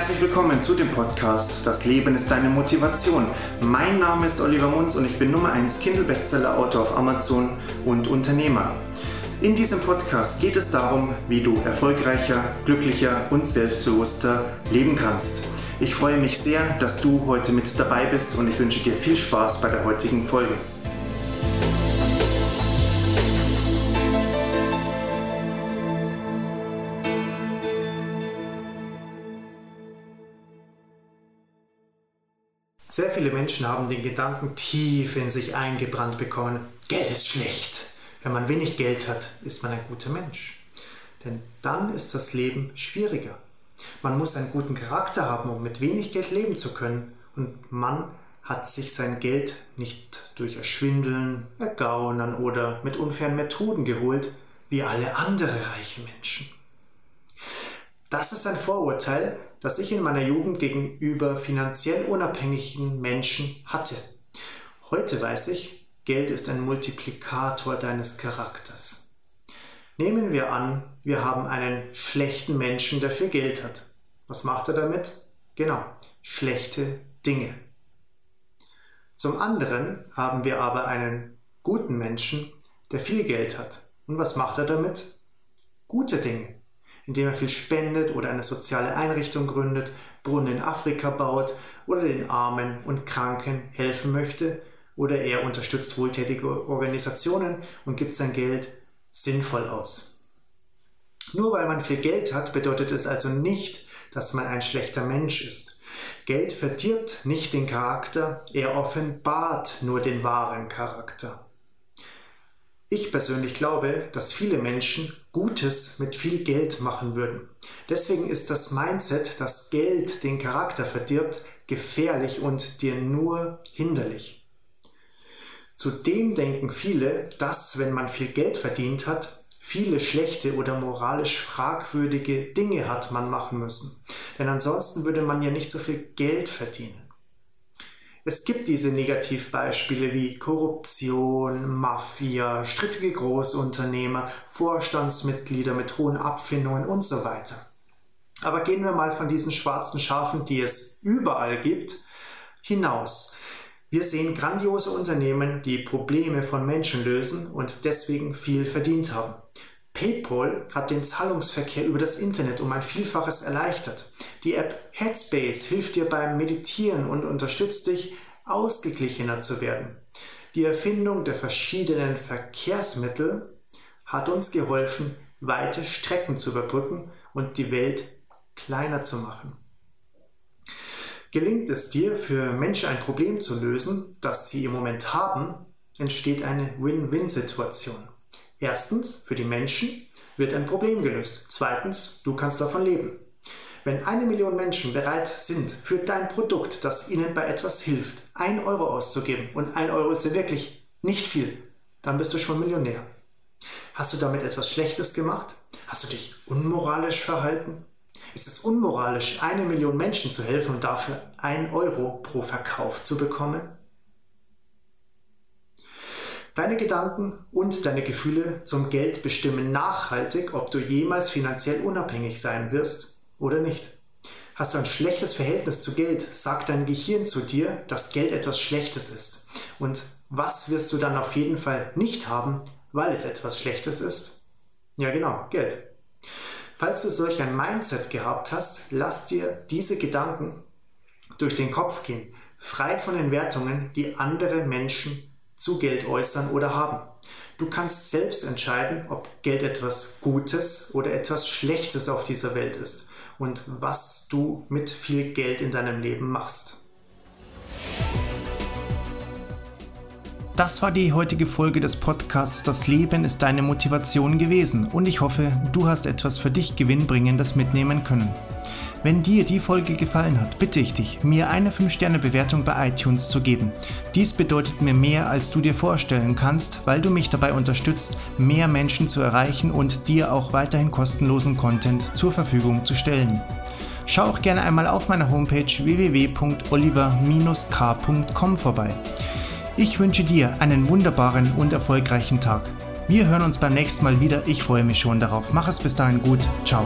Herzlich willkommen zu dem Podcast Das Leben ist deine Motivation. Mein Name ist Oliver Munz und ich bin Nummer 1 Kindle-Bestseller-Autor auf Amazon und Unternehmer. In diesem Podcast geht es darum, wie du erfolgreicher, glücklicher und selbstbewusster leben kannst. Ich freue mich sehr, dass du heute mit dabei bist und ich wünsche dir viel Spaß bei der heutigen Folge. Sehr viele Menschen haben den Gedanken tief in sich eingebrannt bekommen, Geld ist schlecht. Wenn man wenig Geld hat, ist man ein guter Mensch. Denn dann ist das Leben schwieriger. Man muss einen guten Charakter haben, um mit wenig Geld leben zu können. Und man hat sich sein Geld nicht durch Erschwindeln, Ergaunern oder mit unfairen Methoden geholt, wie alle anderen reichen Menschen. Das ist ein Vorurteil, das ich in meiner Jugend gegenüber finanziell unabhängigen Menschen hatte. Heute weiß ich, Geld ist ein Multiplikator deines Charakters. Nehmen wir an, wir haben einen schlechten Menschen, der viel Geld hat. Was macht er damit? Genau, schlechte Dinge. Zum anderen haben wir aber einen guten Menschen, der viel Geld hat. Und was macht er damit? Gute Dinge indem er viel spendet oder eine soziale Einrichtung gründet, Brunnen in Afrika baut oder den Armen und Kranken helfen möchte oder er unterstützt wohltätige Organisationen und gibt sein Geld sinnvoll aus. Nur weil man viel Geld hat, bedeutet es also nicht, dass man ein schlechter Mensch ist. Geld verdirbt nicht den Charakter, er offenbart nur den wahren Charakter. Ich persönlich glaube, dass viele Menschen Gutes mit viel Geld machen würden. Deswegen ist das Mindset, dass Geld den Charakter verdirbt, gefährlich und dir nur hinderlich. Zudem denken viele, dass wenn man viel Geld verdient hat, viele schlechte oder moralisch fragwürdige Dinge hat man machen müssen. Denn ansonsten würde man ja nicht so viel Geld verdienen. Es gibt diese Negativbeispiele wie Korruption, Mafia, strittige Großunternehmer, Vorstandsmitglieder mit hohen Abfindungen und so weiter. Aber gehen wir mal von diesen schwarzen Schafen, die es überall gibt, hinaus. Wir sehen grandiose Unternehmen, die Probleme von Menschen lösen und deswegen viel verdient haben. PayPal hat den Zahlungsverkehr über das Internet um ein Vielfaches erleichtert. Die App Headspace hilft dir beim Meditieren und unterstützt dich, ausgeglichener zu werden. Die Erfindung der verschiedenen Verkehrsmittel hat uns geholfen, weite Strecken zu überbrücken und die Welt kleiner zu machen. Gelingt es dir, für Menschen ein Problem zu lösen, das sie im Moment haben, entsteht eine Win-Win-Situation. Erstens, für die Menschen wird ein Problem gelöst. Zweitens, du kannst davon leben. Wenn eine Million Menschen bereit sind, für dein Produkt, das ihnen bei etwas hilft, ein Euro auszugeben, und ein Euro ist ja wirklich nicht viel, dann bist du schon Millionär. Hast du damit etwas Schlechtes gemacht? Hast du dich unmoralisch verhalten? Ist es unmoralisch, eine Million Menschen zu helfen und dafür ein Euro pro Verkauf zu bekommen? Deine Gedanken und deine Gefühle zum Geld bestimmen nachhaltig, ob du jemals finanziell unabhängig sein wirst oder nicht. Hast du ein schlechtes Verhältnis zu Geld, sagt dein Gehirn zu dir, dass Geld etwas Schlechtes ist. Und was wirst du dann auf jeden Fall nicht haben, weil es etwas Schlechtes ist? Ja genau, Geld. Falls du solch ein Mindset gehabt hast, lass dir diese Gedanken durch den Kopf gehen, frei von den Wertungen, die andere Menschen zu Geld äußern oder haben. Du kannst selbst entscheiden, ob Geld etwas Gutes oder etwas Schlechtes auf dieser Welt ist und was du mit viel Geld in deinem Leben machst. Das war die heutige Folge des Podcasts Das Leben ist deine Motivation gewesen und ich hoffe, du hast etwas für dich Gewinnbringendes mitnehmen können. Wenn dir die Folge gefallen hat, bitte ich dich, mir eine 5-Sterne-Bewertung bei iTunes zu geben. Dies bedeutet mir mehr, als du dir vorstellen kannst, weil du mich dabei unterstützt, mehr Menschen zu erreichen und dir auch weiterhin kostenlosen Content zur Verfügung zu stellen. Schau auch gerne einmal auf meiner Homepage www.oliver-k.com vorbei. Ich wünsche dir einen wunderbaren und erfolgreichen Tag. Wir hören uns beim nächsten Mal wieder. Ich freue mich schon darauf. Mach es bis dahin gut. Ciao.